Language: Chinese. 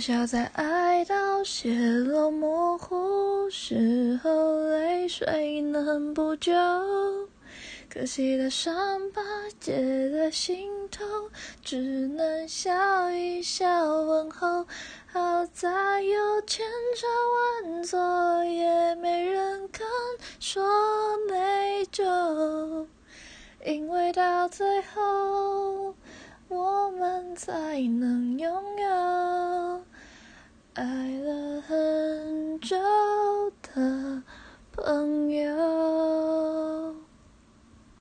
笑在爱到血肉模糊时候，泪水能补救。可惜的伤疤结在心头，只能笑一笑问候。好在有千差万错，也没人敢说没救。因为到最后，我们才能拥有爱了很久的朋友。